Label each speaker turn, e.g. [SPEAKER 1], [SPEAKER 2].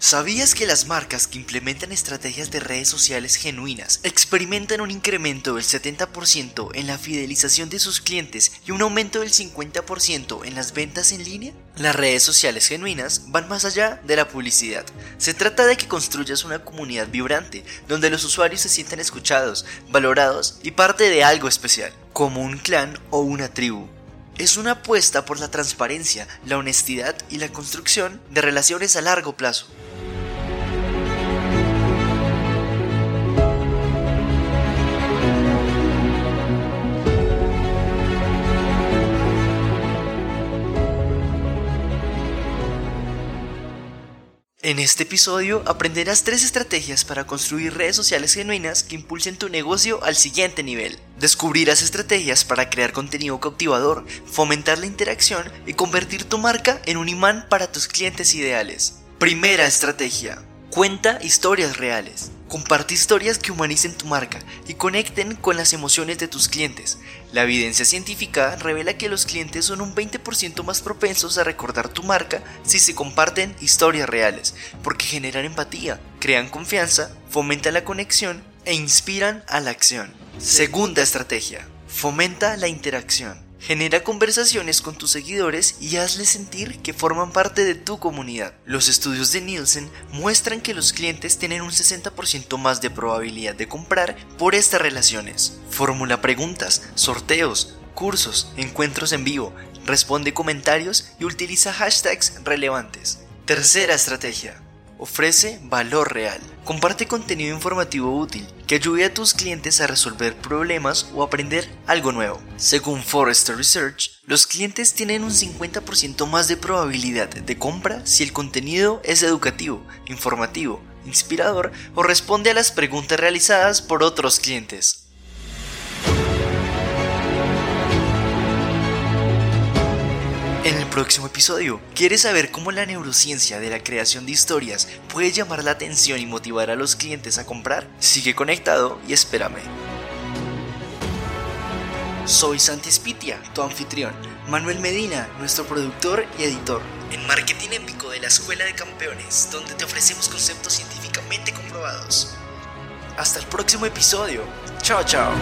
[SPEAKER 1] ¿Sabías que las marcas que implementan estrategias de redes sociales genuinas experimentan un incremento del 70% en la fidelización de sus clientes y un aumento del 50% en las ventas en línea? Las redes sociales genuinas van más allá de la publicidad. Se trata de que construyas una comunidad vibrante, donde los usuarios se sientan escuchados, valorados y parte de algo especial, como un clan o una tribu. Es una apuesta por la transparencia, la honestidad y la construcción de relaciones a largo plazo. En este episodio aprenderás tres estrategias para construir redes sociales genuinas que impulsen tu negocio al siguiente nivel. Descubrirás estrategias para crear contenido cautivador, fomentar la interacción y convertir tu marca en un imán para tus clientes ideales. Primera estrategia. Cuenta historias reales. Comparte historias que humanicen tu marca y conecten con las emociones de tus clientes. La evidencia científica revela que los clientes son un 20% más propensos a recordar tu marca si se comparten historias reales, porque generan empatía, crean confianza, fomentan la conexión e inspiran a la acción. Segunda estrategia. Fomenta la interacción. Genera conversaciones con tus seguidores y hazles sentir que forman parte de tu comunidad. Los estudios de Nielsen muestran que los clientes tienen un 60% más de probabilidad de comprar por estas relaciones. Fórmula preguntas, sorteos, cursos, encuentros en vivo, responde comentarios y utiliza hashtags relevantes. Tercera estrategia ofrece valor real. Comparte contenido informativo útil que ayude a tus clientes a resolver problemas o aprender algo nuevo. Según Forrester Research, los clientes tienen un 50% más de probabilidad de compra si el contenido es educativo, informativo, inspirador o responde a las preguntas realizadas por otros clientes. En el próximo episodio, ¿quieres saber cómo la neurociencia de la creación de historias puede llamar la atención y motivar a los clientes a comprar? Sigue conectado y espérame. Soy Santi Spitia, tu anfitrión, Manuel Medina, nuestro productor y editor, en Marketing Épico de la Escuela de Campeones, donde te ofrecemos conceptos científicamente comprobados. Hasta el próximo episodio. Chao, chao.